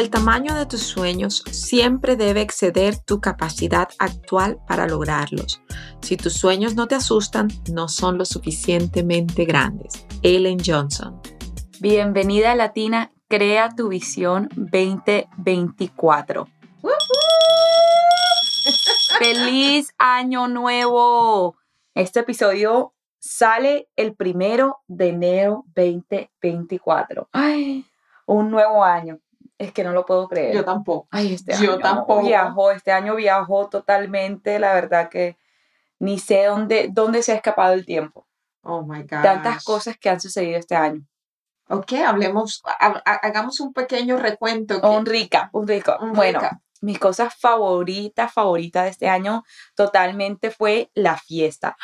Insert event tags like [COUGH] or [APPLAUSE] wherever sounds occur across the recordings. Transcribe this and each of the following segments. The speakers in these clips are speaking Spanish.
El tamaño de tus sueños siempre debe exceder tu capacidad actual para lograrlos. Si tus sueños no te asustan, no son lo suficientemente grandes. Ellen Johnson. Bienvenida Latina, crea tu visión 2024. ¡Feliz año nuevo! Este episodio sale el primero de enero 2024. ¡Ay! Un nuevo año es que no lo puedo creer. Yo tampoco. Ay, este Yo año tampoco. viajó, este año viajó totalmente, la verdad que ni sé dónde, dónde se ha escapado el tiempo. Oh my God. Tantas cosas que han sucedido este año. Ok, hablemos, ha- ha- hagamos un pequeño recuento. que- Un rica, un rico. un bueno, recap. mis cosas favoritas, favoritas de este año totalmente fue la fiesta.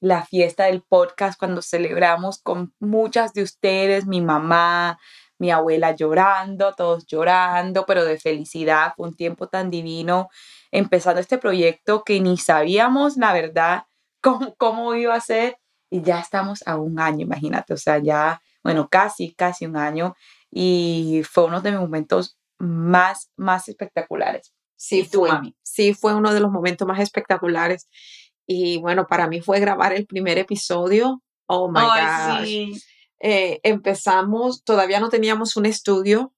La fiesta del podcast cuando celebramos con muchas de ustedes, mi mamá, mi abuela llorando, todos llorando, pero de felicidad. Fue un tiempo tan divino empezando este proyecto que ni sabíamos, la verdad, [LAUGHS] cómo, cómo iba a ser. Y ya estamos a un año, imagínate. O sea, ya, bueno, casi, casi un año. Y fue uno de mis momentos más, más espectaculares. Sí, ¿Y tú, fue, mami? sí, fue uno de los momentos más espectaculares. Y bueno, para mí fue grabar el primer episodio. Oh my gosh. Eh, empezamos, todavía no teníamos un estudio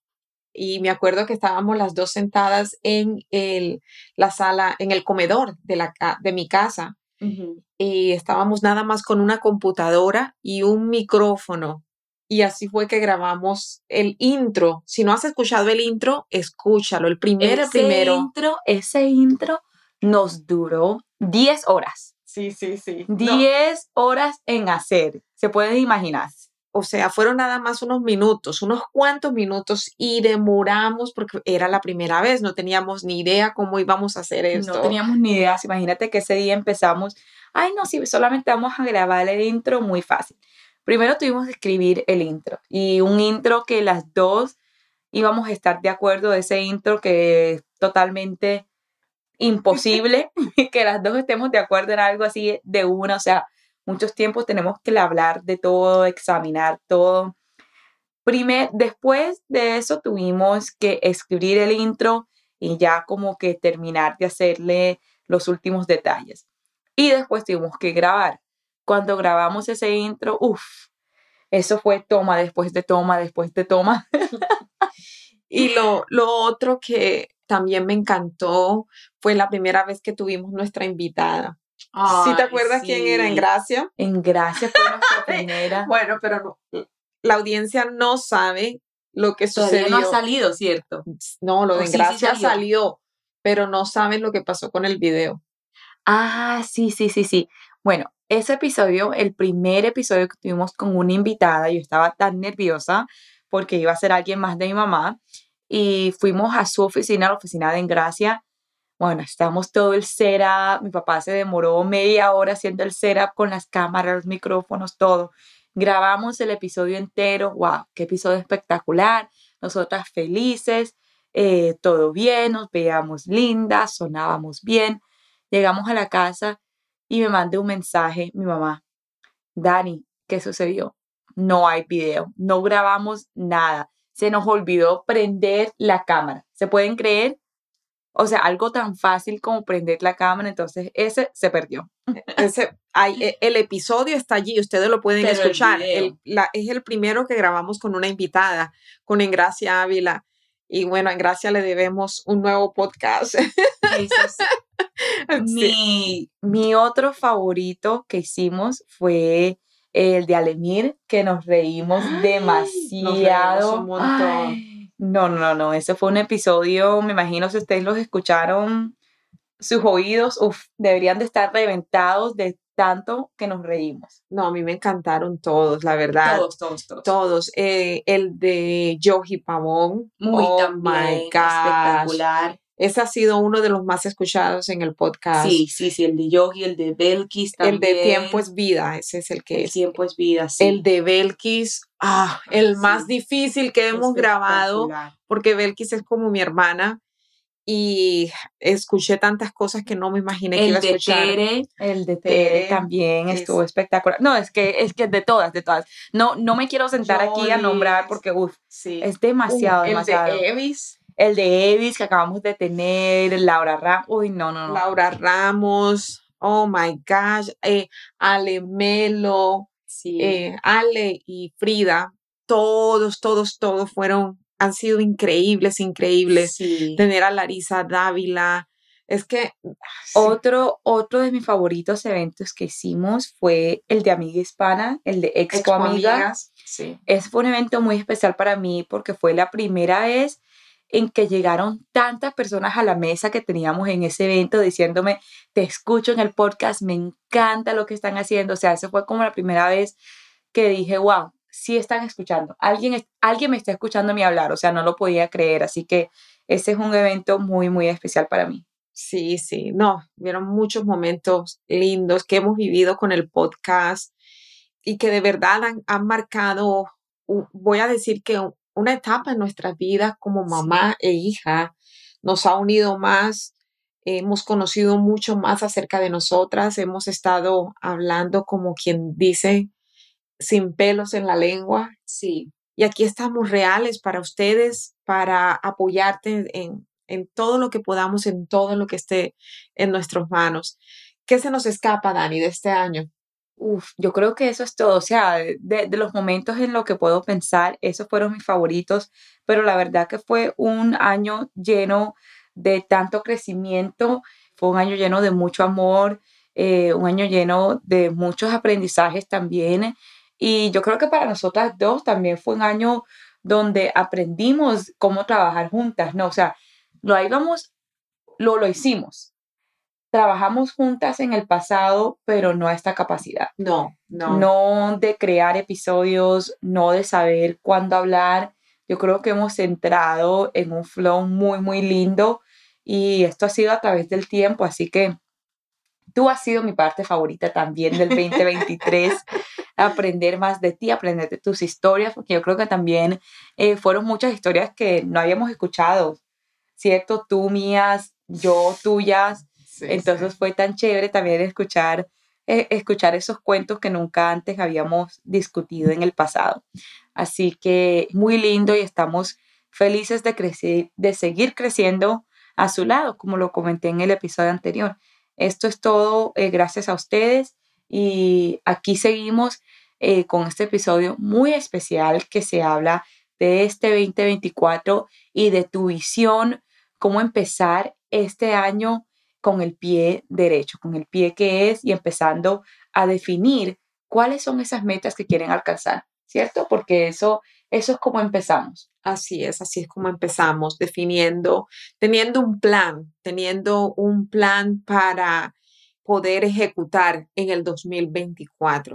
y me acuerdo que estábamos las dos sentadas en el, la sala, en el comedor de, la, de mi casa Ujú. y estábamos nada más con una computadora y un micrófono. Y así fue que grabamos el intro. Si no has escuchado el intro, escúchalo. El primero, ese primero. intro, ese intro nos duró 10 horas. Sí, sí, sí. 10 horas en hacer. Se pueden imaginar. O sea, fueron nada más unos minutos, unos cuantos minutos y demoramos porque era la primera vez, no teníamos ni idea cómo íbamos a hacer esto. No teníamos ni idea. Imagínate que ese día empezamos. Ay, no, sí, solamente vamos a grabar el intro muy fácil. Primero tuvimos que escribir el intro y un intro que las dos íbamos a estar de acuerdo de ese intro que es totalmente imposible [LAUGHS] que las dos estemos de acuerdo en algo así de una, o sea, muchos tiempos tenemos que hablar de todo, examinar todo. Primer, después de eso tuvimos que escribir el intro y ya como que terminar de hacerle los últimos detalles. Y después tuvimos que grabar. Cuando grabamos ese intro, uff, eso fue toma después de toma, después de toma. [LAUGHS] Y lo, lo otro que también me encantó fue la primera vez que tuvimos nuestra invitada. ¿Sí te Ay, acuerdas quién era en. Gracia? En Gracia fue nuestra [LAUGHS] primera. Bueno, pero no, la audiencia no sabe lo que Todavía sucedió. no ha salido, ¿cierto? No, lo Oh, de sí, sí Gracia salió. salió, pero no saben lo que pasó con el video. Ah, sí, sí, sí, sí. Bueno, ese episodio, el primer episodio que tuvimos con una invitada, yo estaba tan nerviosa porque iba a ser alguien más de mi mamá y fuimos a su oficina, a la oficina de Engracia. Bueno, estábamos todo el setup, mi papá se demoró media hora haciendo el setup con las cámaras, los micrófonos, todo. Grabamos el episodio entero, wow, qué episodio espectacular, nosotras felices, eh, todo bien, nos veíamos lindas, sonábamos bien. Llegamos a la casa y me mandé un mensaje, mi mamá, Dani, ¿qué sucedió? No hay video, no grabamos nada. Se nos olvidó prender la cámara. ¿Se pueden creer? O sea, algo tan fácil como prender la cámara, entonces ese se perdió. Ese, hay- e- el episodio está allí, ustedes lo pueden Pero el escuchar. video. El- la- es el primero que grabamos con una invitada, con Engracia Ávila. Y bueno, a Engracia le debemos un nuevo podcast. [LAUGHS] Sí. Mi, mi otro favorito que hicimos fue el de Alemir, que nos reímos Ay, nos demasiado. reímos un montón. Ay, no, no, no, ese fue un episodio, me imagino si ustedes los escucharon, sus oídos, uf, deberían de estar reventados de tanto que nos reímos. No, a mí me encantaron todos, la verdad. Todos, todos, todos. Todos. Eh, el de Yoji Pavón. Muy oh también my espectacular. Ese ha sido uno de los más escuchados en el podcast. Sí, sí, sí, el de Yogi, el de Belkis también. El de Tiempo es Vida, ese es el que el es. Tiempo es Vida, sí. El de Belkis, ah, el más difícil que hemos grabado, porque Belkis es como mi hermana y escuché tantas cosas que no me imaginé que iba a escuchar. Tere, el de Tere, también estuvo espectacular. No, es que es que de todas, de todas. No, no me quiero sentar aquí a nombrar porque uf, es demasiado, demasiado. El de Evis. El de Evis que acabamos de tener, Laura Ramos. Uy, no, no, no. Laura Ramos. Oh my gosh. Eh, Ale Melo. Eh, Ale y Frida. Todos, todos, todos fueron han sido increíbles, increíbles. Tener a Larisa Dávila. Es que... Otro, otro de mis favoritos eventos que hicimos fue el de Amiga Hispana, el de Expo, Amigas. Sí. Es fue un evento muy especial para mí porque fue la primera vez en que llegaron tantas personas a la mesa que teníamos en ese evento diciéndome, te escucho en el podcast, me encanta lo que están haciendo. O sea, eso fue como la primera vez que dije, wow, sí están escuchando. Alguien, alguien me está escuchando a mí hablar, o sea, no lo podía creer. Así que ese es un evento muy, muy especial para mí. Sí, sí, no, vieron muchos momentos lindos que hemos vivido con el podcast y que de verdad han, marcado, voy a decir que una etapa en nuestras vidas como mamá e hija nos ha unido más, hemos conocido mucho más acerca de nosotras, hemos estado hablando como quien dice sin pelos en la lengua. Sí. Y aquí estamos reales para ustedes, para apoyarte en, todo lo que podamos, en todo lo que esté en nuestras manos. ¿Qué se nos escapa, Dani, de este año? Uf, yo creo que eso es todo. O sea, de, los momentos en los que puedo pensar, esos fueron mis favoritos, pero la verdad que fue un año lleno de tanto crecimiento, fue un año lleno de mucho amor, eh, un año lleno de muchos aprendizajes también y yo creo que para nosotras dos también fue un año donde aprendimos cómo trabajar juntas, ¿no? O sea, lo íbamos, lo, lo hicimos. Trabajamos juntas en el pasado, pero no a esta capacidad. No, no. No de crear episodios, no de saber cuándo hablar. Yo creo que hemos entrado en un flow muy, muy lindo y esto ha sido a través del tiempo, así que tú has sido mi parte favorita también del 2023. [LAUGHS] aprender más de ti, aprender de tus historias, porque yo creo que también eh, fueron muchas historias que no habíamos escuchado, ¿cierto? Tú mías, yo tuyas. Entonces fue tan chévere también escuchar, eh, escuchar esos cuentos que nunca antes habíamos discutido en el pasado. Así que muy lindo y estamos felices de, crecer, de seguir creciendo a su lado, como lo comenté en el episodio anterior. Esto es todo eh, gracias a ustedes y aquí seguimos eh, con este episodio muy especial que se habla de este 2024 y de tu visión, cómo empezar este año con el pie derecho, con el pie que es y empezando a definir cuáles son esas metas que quieren alcanzar, ¿cierto? Porque eso, eso es como empezamos. Así es, así es como empezamos, definiendo, teniendo un plan, teniendo un plan para poder ejecutar en el 2024.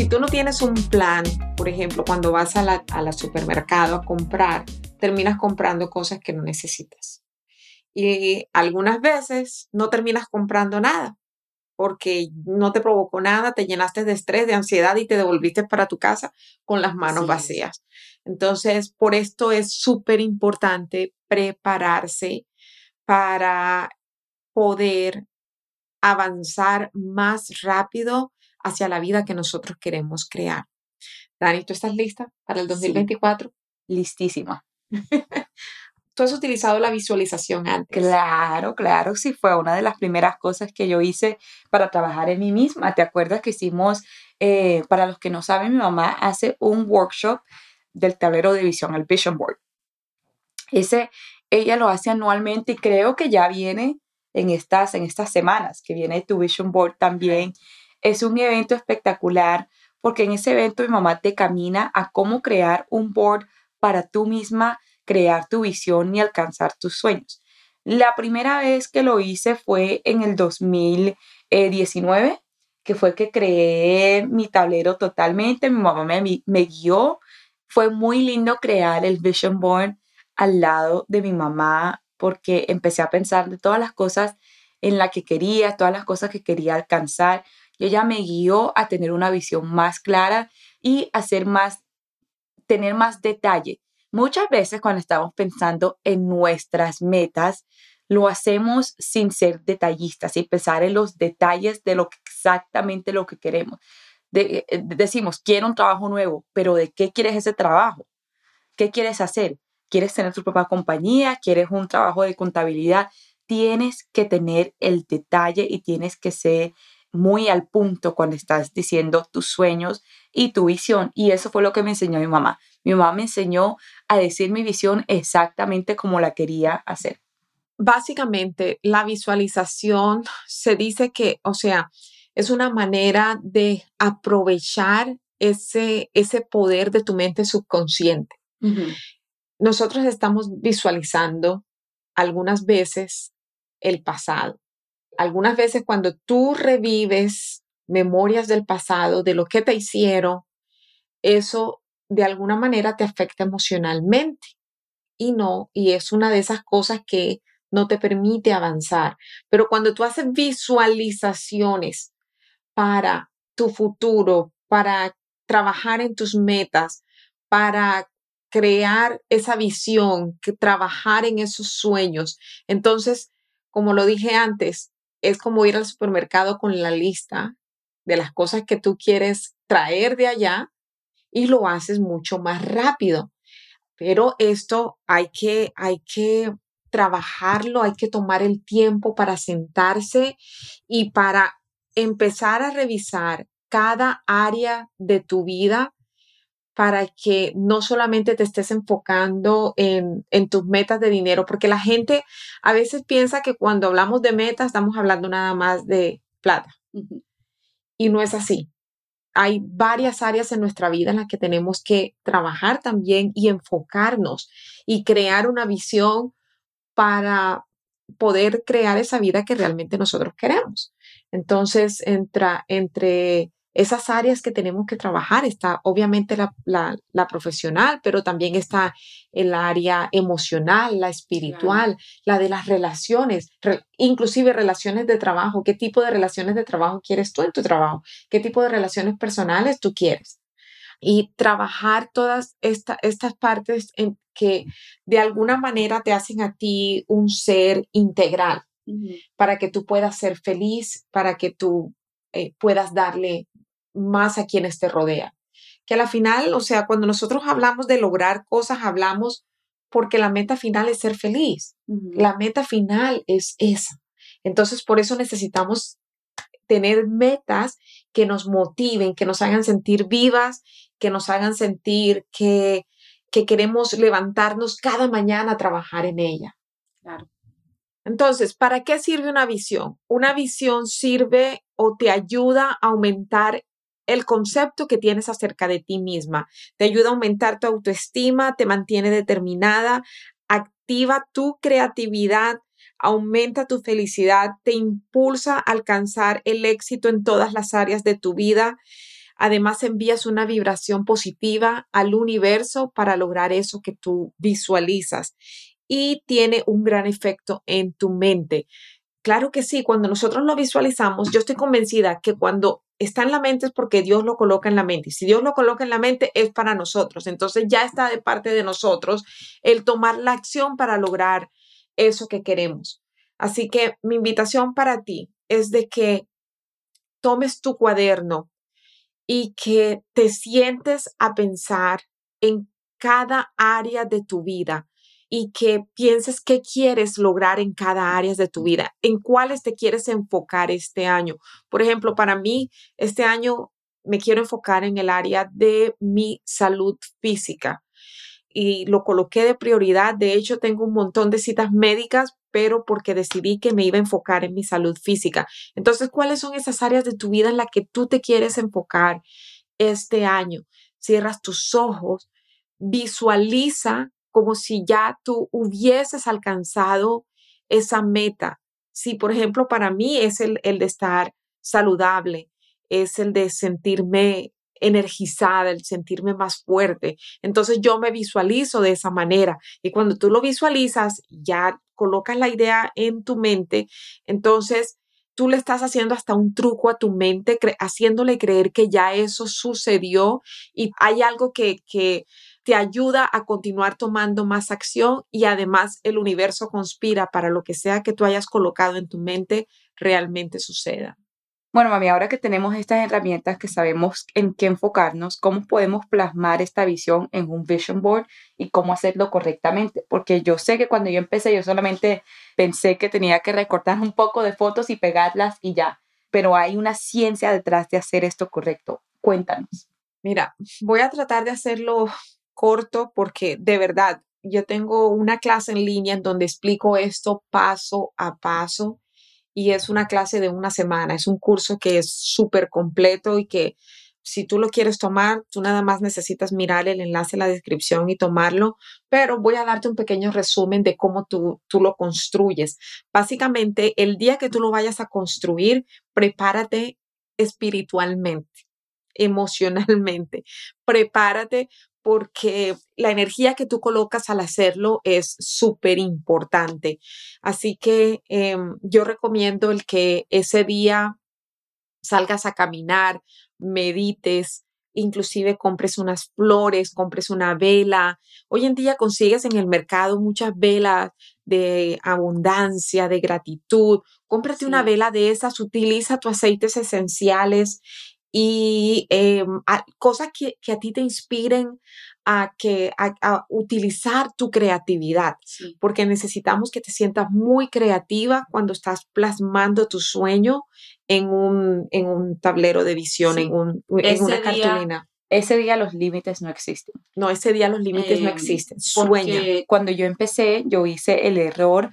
Si tú no tienes un plan, por ejemplo, cuando vas a la, supermercado a comprar, terminas comprando cosas que no necesitas. Y algunas veces no terminas comprando nada porque no te provocó nada, te llenaste de estrés, de ansiedad y te devolviste para tu casa con las manos vacías. Entonces, por esto es súper importante prepararse para poder avanzar más rápido hacia la vida que nosotros queremos crear. Dani, ¿tú estás lista para el 2024? Listísima. [LAUGHS] ¿Tú has utilizado la visualización antes? Claro, claro, sí, fue una de las primeras cosas que yo hice para trabajar en mí misma. ¿Te acuerdas que hicimos, eh, para los que no saben, mi mamá hace un workshop del tablero de visión, el Vision Board. Ese, ella lo hace anualmente y creo que ya viene en estas, en estas semanas, que viene tu Vision Board también. Es un evento espectacular porque en ese evento mi mamá te camina a cómo crear un board para tú misma crear tu visión y alcanzar tus sueños. La primera vez que lo hice fue en el 2019, que fue que creé mi tablero totalmente, mi mamá me, me guió. Fue muy lindo crear el Vision Board al lado de mi mamá porque empecé a pensar de todas las cosas en las que quería, todas las cosas que quería alcanzar. Y ella me guió a tener una visión más clara y hacer más, tener más detalle Muchas veces cuando estamos pensando en nuestras metas, lo hacemos sin ser detallistas, sin pensar en los detalles de lo que exactamente lo que queremos. Eh, decimos, quiero un trabajo nuevo, pero ¿de qué quieres ese trabajo? ¿Qué quieres hacer? ¿Quieres tener tu propia compañía? ¿Quieres un trabajo de contabilidad? Tienes que tener el detalle y tienes que ser muy al punto cuando estás diciendo tus sueños y tu visión. Y eso fue lo que me enseñó mi mamá. Mi mamá me enseñó a decir mi visión exactamente como la quería hacer. Básicamente, la visualización se dice que, o sea, es una manera de aprovechar ese, ese poder de tu mente subconsciente. Nosotros estamos visualizando algunas veces el pasado. Algunas veces cuando tú revives memorias del pasado, de lo que te hicieron, eso de alguna manera te afecta emocionalmente. Y no, y es una de esas cosas que no te permite avanzar. Pero cuando tú haces visualizaciones para tu futuro, para trabajar en tus metas, para crear esa visión, que trabajar en esos sueños, entonces, como lo dije antes, es como ir al supermercado con la lista de las cosas que tú quieres traer de allá y lo haces mucho más rápido. Pero esto hay que, hay que trabajarlo, hay que tomar el tiempo para sentarse y para empezar a revisar cada área de tu vida para que no solamente te estés enfocando en, en, tus metas de dinero, porque la gente a veces piensa que cuando hablamos de metas estamos hablando nada más de plata. Y no es así hay varias áreas en nuestra vida en las que tenemos que trabajar también y enfocarnos y crear una visión para poder crear esa vida que realmente nosotros queremos. Entonces, entra, entre esas áreas que tenemos que trabajar. Está obviamente la, profesional, pero también está el área emocional, la espiritual, la de las relaciones, inclusive relaciones de trabajo. ¿Qué tipo de relaciones de trabajo quieres tú en tu trabajo? ¿Qué tipo de relaciones personales tú quieres? Y trabajar todas estas partes en que de alguna manera te hacen a ti un ser integral para que tú puedas ser feliz, para que tú eh, puedas darle más a quienes te rodean. Que a la final, o sea, cuando nosotros hablamos de lograr cosas, hablamos porque la meta final es ser feliz. La meta final es esa. Entonces, por eso necesitamos tener metas que nos motiven, que nos hagan sentir vivas, que nos hagan sentir que, que queremos levantarnos cada mañana a trabajar en ella. Claro. Entonces, ¿para qué sirve una visión? Una visión sirve o te ayuda a aumentar el concepto que tienes acerca de ti misma. Te ayuda a aumentar tu autoestima, te mantiene determinada, activa tu creatividad, aumenta tu felicidad, te impulsa a alcanzar el éxito en todas las áreas de tu vida. Además, envías una vibración positiva al universo para lograr eso que tú visualizas y tiene un gran efecto en tu mente. Claro que sí, cuando nosotros lo visualizamos, yo estoy convencida que cuando está en la mente es porque Dios lo coloca en la mente. Y si Dios lo coloca en la mente es para nosotros. Entonces ya está de parte de nosotros el tomar la acción para lograr eso que queremos. Así que mi invitación para ti es de que tomes tu cuaderno y que te sientes a pensar en cada área de tu vida y que pienses qué quieres lograr en cada área de tu vida, en cuáles te quieres enfocar este año. Por ejemplo, para mí, este año me quiero enfocar en el área de mi salud física y lo coloqué de prioridad. De hecho, tengo un montón de citas médicas, pero porque decidí que me iba a enfocar en mi salud física. Entonces, ¿cuáles son esas áreas de tu vida en las que tú te quieres enfocar este año? Cierras tus ojos, visualiza como si ya tú hubieses alcanzado esa meta. Si, por ejemplo, para mí es el, el de estar saludable, es el de sentirme energizada, el sentirme más fuerte. Entonces yo me visualizo de esa manera y cuando tú lo visualizas, ya colocas la idea en tu mente, entonces tú le estás haciendo hasta un truco a tu mente, haciéndole creer que ya eso sucedió y hay algo que, que te ayuda a continuar tomando más acción y además el universo conspira para lo que sea que tú hayas colocado en tu mente realmente suceda. Bueno, mami, ahora que tenemos estas herramientas que sabemos en qué enfocarnos, ¿cómo podemos plasmar esta visión en un vision board y cómo hacerlo correctamente? Porque yo sé que cuando yo empecé, yo solamente pensé que tenía que recortar un poco de fotos y pegarlas y ya, pero hay una ciencia detrás de hacer esto correcto. Cuéntanos. Mira, voy a tratar de hacerlo corto porque de verdad, yo tengo una clase en línea en donde explico esto paso a paso y es una clase de una semana, es un curso que es súper completo y que si tú lo quieres tomar, tú nada más necesitas mirar el enlace en la descripción y tomarlo, pero voy a darte un pequeño resumen de cómo tú, tú lo construyes. Básicamente, el día que tú lo vayas a construir, prepárate espiritualmente, emocionalmente, prepárate porque la energía que tú colocas al hacerlo es súper importante. Así que em, yo recomiendo el que ese día salgas a caminar, medites, inclusive compres unas flores, compres una vela. Hoy en día consigues en el mercado muchas velas de abundancia, de gratitud. Cómprate una vela de esas, utiliza tus aceites esenciales y em, cosas que, a ti te inspiren a, que, a, utilizar tu creatividad, porque necesitamos que te sientas muy creativa cuando estás plasmando tu sueño en un, en un tablero de visión, en, un, en una cartulina. ese día los límites no existen. No, ese día los límites no em, existen. Sueña. cuando yo empecé, yo hice el error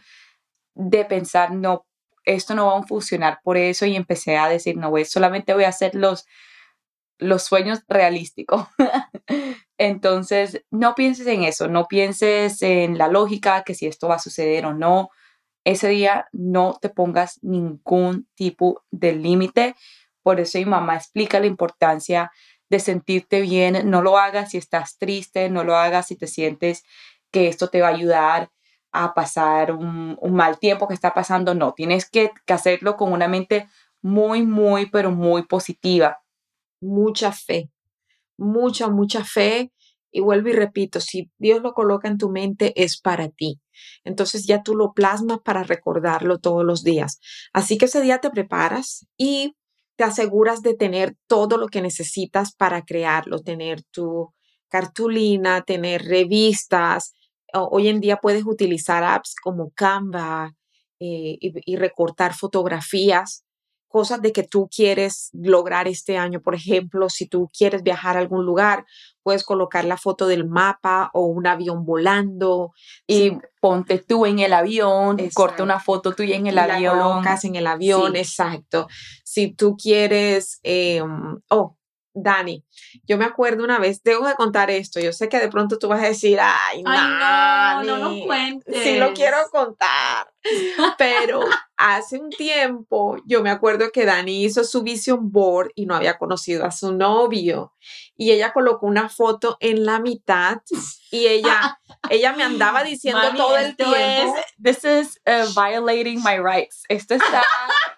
de pensar, no esto no va a funcionar por eso y empecé a decir, no, voy, solamente voy a hacer los, los sueños realísticos. [LAUGHS] Entonces, no pienses en eso, no pienses en la lógica, que si esto va a suceder o no. Ese día no te pongas ningún tipo de límite. Por eso mi mamá explica la importancia de sentirte bien. No lo hagas si estás triste, no lo hagas si te sientes que esto te va a ayudar a pasar un, mal tiempo que está pasando, no, tienes que, hacerlo con una mente muy, muy, pero muy positiva. Mucha fe, mucha, mucha fe. Y vuelvo y repito, si Dios lo coloca en tu mente, es para ti. Entonces ya tú lo plasmas para recordarlo todos los días. Así que ese día te preparas y te aseguras de tener todo lo que necesitas para crearlo, tener tu cartulina, tener revistas, hoy en día puedes utilizar apps como Canva eh, y, recortar fotografías, cosas de que tú quieres lograr este año. Por ejemplo, si tú quieres viajar a algún lugar, puedes colocar la foto del mapa o un avión volando. Y ponte tú en el avión, corta una foto tuya en el avión. La colocas en el avión, exacto. Si tú quieres, em, oh, Dani, yo me acuerdo una vez, tengo que contar esto, yo sé que de pronto tú vas a decir, ay, no, no lo cuentes. Sí lo quiero contar, pero [LAUGHS] hace un tiempo yo me acuerdo que Dani hizo su vision board y no había conocido a su novio y ella colocó una foto en la mitad y ella, [LAUGHS] ella me andaba diciendo todo el tiempo. this is uh, violating my rights. Esto está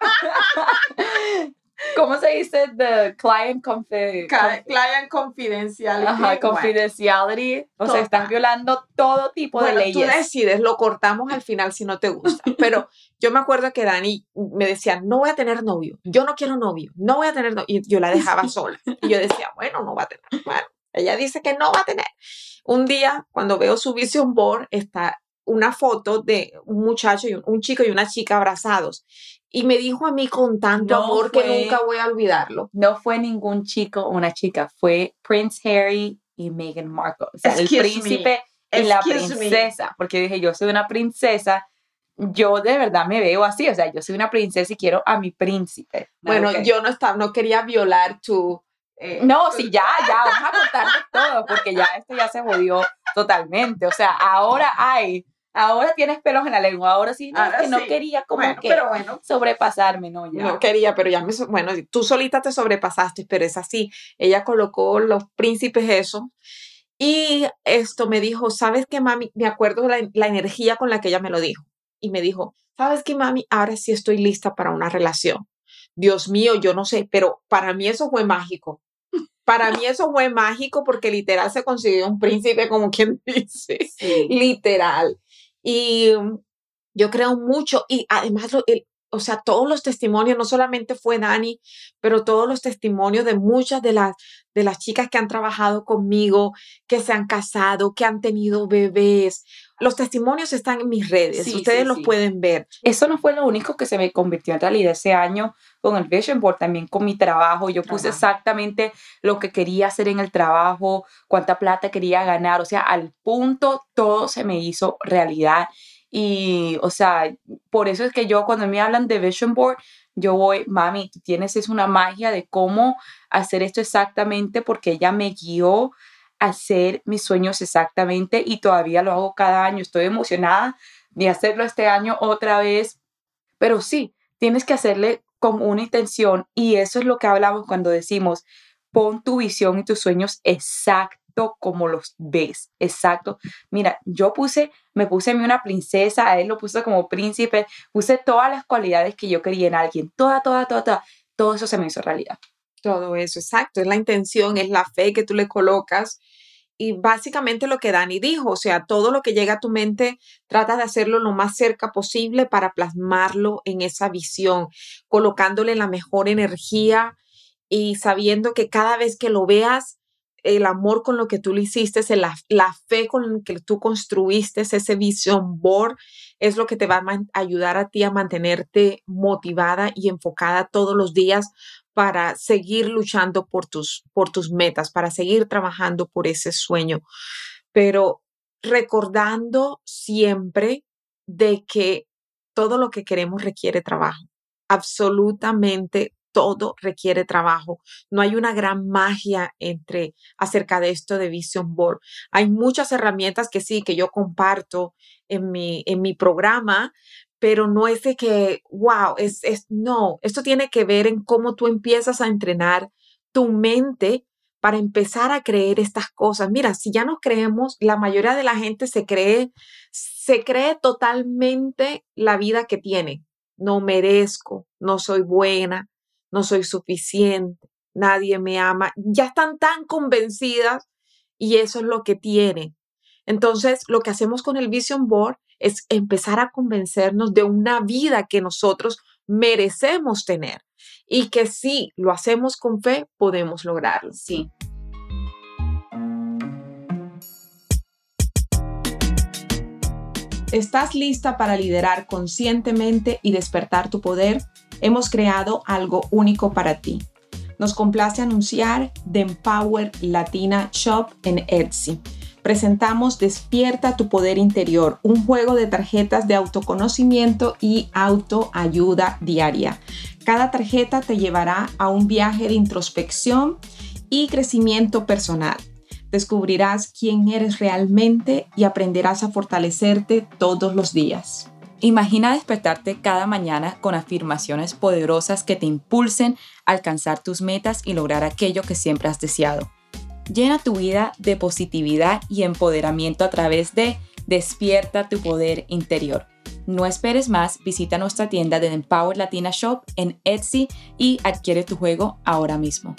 [LAUGHS] ¿Cómo se dice? The client, client confidentiality. Ajá, confidentiality. o sea, están violando todo tipo de leyes. Tú decides, lo cortamos al final si no te gusta. Pero yo me acuerdo que Dani me decía, no voy a tener novio, yo no quiero novio, no voy a tener novio. Y yo la dejaba sola. Y yo decía, bueno, no va a tener. Bueno, ella dice que no va a tener. Un día, cuando veo su vision board, está una foto de un muchacho, y un chico y una chica abrazados y me dijo a mí con tanto amor que nunca voy a olvidarlo. No fue ningún chico o una chica, fue Prince Harry y Meghan Markle. O sea, el príncipe y la princesa. Porque dije, yo soy una princesa, yo de verdad me veo así. O sea, yo soy una princesa y quiero a mi príncipe. Bueno, yo no, estaba, no quería violar tu... Eh, no, sí, ya, ya, vamos a contarle todo, porque ya esto ya se jodió totalmente. O sea, ahora hay Ahora tienes pelos en la lengua, ahora sí, no, que no quería como que pero bueno, sobrepasarme, no, ya. No quería, pero ya me, bueno, tú solita te sobrepasaste, pero es así. Ella colocó los príncipes eso. Y esto me dijo, ¿sabes qué, mami? Me acuerdo la, la energía con la que ella me lo dijo. Y me dijo, ¿sabes qué, mami? Ahora sí estoy lista para una relación. Dios mío, yo no sé, pero para mí eso fue mágico. Para mí eso fue mágico porque literal se consiguió un príncipe, como quien [LAUGHS] dice. Literal. Y mm, yo creo mucho, y además, el, o sea, todos los testimonios, no solamente fue Dani, pero todos los testimonios de muchas de las, de las chicas que han trabajado conmigo, que se han casado, que han tenido bebés. Los testimonios están en mis redes, ustedes los pueden ver. Eso no fue lo único que se me convirtió en realidad ese año con el Vision Board, también con mi trabajo. Yo puse exactamente lo que quería hacer en el trabajo, cuánta plata quería ganar, o sea, al punto todo se me hizo realidad. Y, o sea, por eso es que yo cuando me hablan de Vision Board, yo voy, mami, tú tienes es una magia de cómo hacer esto exactamente porque ella me guió hacer mis sueños exactamente y todavía lo hago cada año. Estoy emocionada de hacerlo este año otra vez, pero sí, tienes que hacerle con una intención y eso es lo que hablamos cuando decimos, pon tu visión y tus sueños exactos como los ves. Exacto. Mira, yo puse, me puse a mí una princesa, él lo puse como príncipe, puse todas las cualidades que yo quería en alguien. Toda, toda, toda, toda. Todo eso se me hizo realidad. Todo eso, exacto. Es la intención, es la fe que tú le colocas. Y básicamente lo que Dani dijo, o sea, todo lo que llega a tu mente, trata de hacerlo lo más cerca posible para plasmarlo en esa visión, colocándole la mejor energía y sabiendo que cada vez que lo veas, el amor con lo que tú le hiciste, la, la fe con la que tú construiste ese vision board, es lo que te va a ayudar a ti a mantenerte motivada y enfocada todos los días para seguir luchando por tus, por tus metas, para seguir trabajando por ese sueño. Pero recordando siempre de que todo lo que queremos requiere trabajo, absolutamente todo requiere trabajo. No hay una gran magia entre acerca de esto de Vision Board. Hay muchas herramientas que sí, que yo comparto en mi, en mi programa, pero no es de que, wow, es, es, no, esto tiene que ver en cómo tú empiezas a entrenar tu mente para empezar a creer estas cosas. Mira, si ya nos creemos, la mayoría de la gente se cree, se cree totalmente la vida que tiene. No merezco, no soy buena, no soy suficiente, nadie me ama, ya están tan convencidas y eso es lo que tienen. Entonces, lo que hacemos con el Vision Board es empezar a convencernos de una vida que nosotros merecemos tener y que si lo hacemos con fe, podemos lograrlo. Sí. ¿Estás lista para liderar conscientemente y despertar tu poder? hemos creado algo único para ti. Nos complace anunciar The Empower Latina Shop en Etsy. Presentamos Despierta tu poder interior, un juego de tarjetas de autoconocimiento y autoayuda diaria. Cada tarjeta te llevará a un viaje de introspección y crecimiento personal. Descubrirás quién eres realmente y aprenderás a fortalecerte todos los días. Imagina despertarte cada mañana con afirmaciones poderosas que te impulsen a alcanzar tus metas y lograr aquello que siempre has deseado. Llena tu vida de positividad y empoderamiento a través de Despierta tu poder interior. No esperes más, visita nuestra tienda de Empower Latina Shop en Etsy y adquiere tu juego ahora mismo.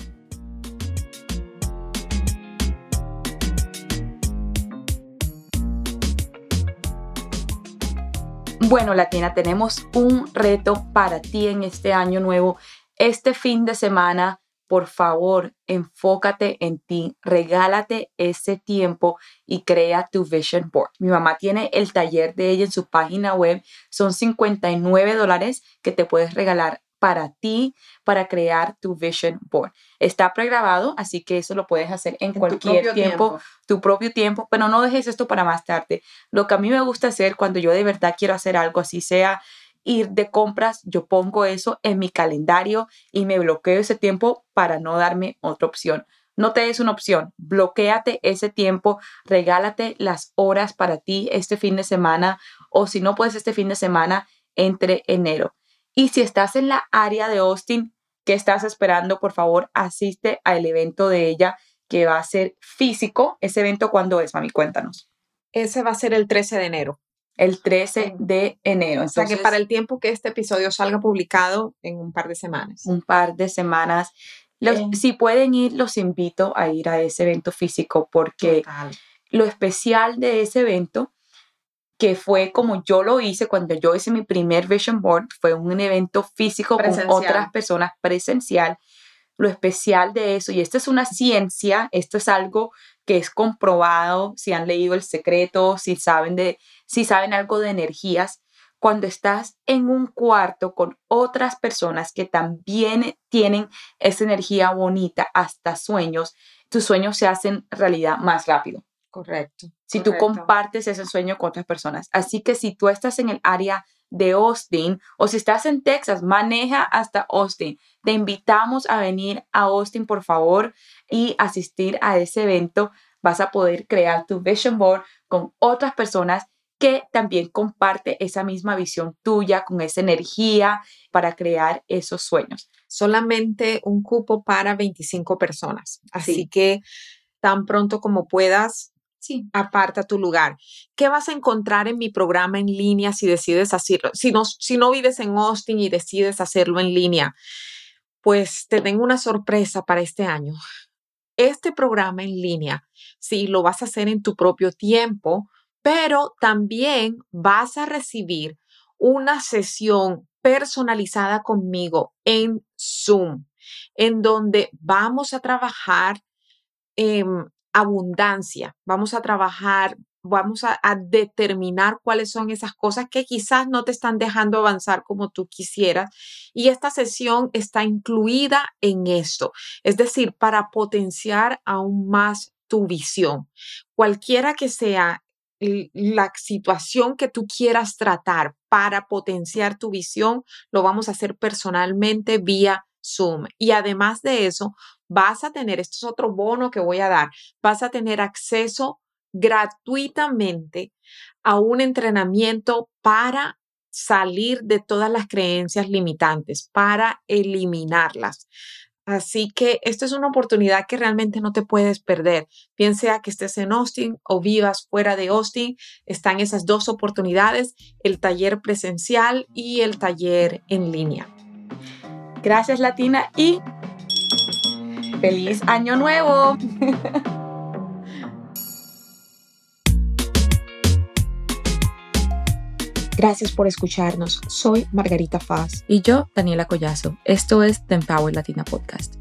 Bueno, Latina, tenemos un reto para ti en este año nuevo. Este fin de semana por favor, enfócate en ti, regálate ese tiempo y crea tu vision board. Mi mamá tiene el taller de ella en su página web. Son 59 dólares que te puedes regalar para ti, para crear tu vision board. Está pregrabado, así que eso lo puedes hacer en, cualquier tiempo, tu propio tiempo, pero no dejes esto para más tarde. Lo que a mí me gusta hacer cuando yo de verdad quiero hacer algo así, sea ir de compras, yo pongo eso en mi calendario y me bloqueo ese tiempo para no darme otra opción. No te des una opción, bloqueate ese tiempo, regálate las horas para ti este fin de semana o si no puedes este fin de semana, entre enero. Y si estás en la área de Austin, ¿qué estás esperando? Por favor, asiste al evento de ella que va a ser físico. ¿Ese evento cuándo es, mami? Cuéntanos. Ese va a ser el 13 de enero el 13 de enero. o sea que para el tiempo que este episodio salga publicado en un par de semanas. Un par de semanas. Si pueden ir, los invito a ir a ese evento físico porque lo especial de ese evento, que fue como yo lo hice cuando yo hice mi primer Vision Board, fue un evento físico con otras personas presencial. Lo especial de eso, y esto es una ciencia, esto es algo que es comprobado, si han leído El Secreto, si saben de si saben algo de energías, cuando estás en un cuarto con otras personas que también tienen esa energía bonita, hasta sueños, tus sueños se hacen realidad más rápido. Correcto. Si tú compartes ese sueño con otras personas. Así que si tú estás en el área de Austin o si estás en Texas, maneja hasta Austin. Te invitamos a venir a Austin, por favor, y asistir a ese evento. Vas a poder crear tu vision board con otras personas que también comparte esa misma visión tuya, con esa energía para crear esos sueños. Solamente un cupo para 25 personas. Así que tan pronto como puedas, sí. aparta tu lugar. ¿Qué vas a encontrar en mi programa en línea si decides hacerlo? Si no, si no vives en Austin y decides hacerlo en línea, pues te tengo una sorpresa para este año. Este programa en línea, si lo vas a hacer en tu propio tiempo, pero también vas a recibir una sesión personalizada conmigo en Zoom, en donde vamos a trabajar en abundancia, vamos a trabajar, vamos a, determinar cuáles son esas cosas que quizás no te están dejando avanzar como tú quisieras. Y esta sesión está incluida en esto, es decir, para potenciar aún más tu visión. Cualquiera que sea la situación que tú quieras tratar para potenciar tu visión, lo vamos a hacer personalmente vía Zoom. Y además de eso, vas a tener, esto es otro bono que voy a dar, vas a tener acceso gratuitamente a un entrenamiento para salir de todas las creencias limitantes, para eliminarlas. Así que esta es una oportunidad que realmente no te puedes perder. Bien sea que estés en Austin o vivas fuera de Austin, están esas dos oportunidades, el taller presencial y el taller en línea. Gracias Latina y feliz año nuevo. Gracias por escucharnos. Soy Margarita Faz. Y yo, Daniela Collazo. Esto es The Empower Latina Podcast.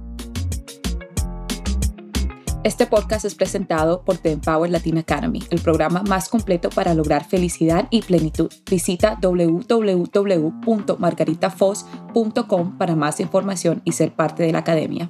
Este podcast es presentado por The Empower Latin Academy, el programa más completo para lograr felicidad y plenitud. Visita www.margaritafos.com para más información y ser parte de la academia.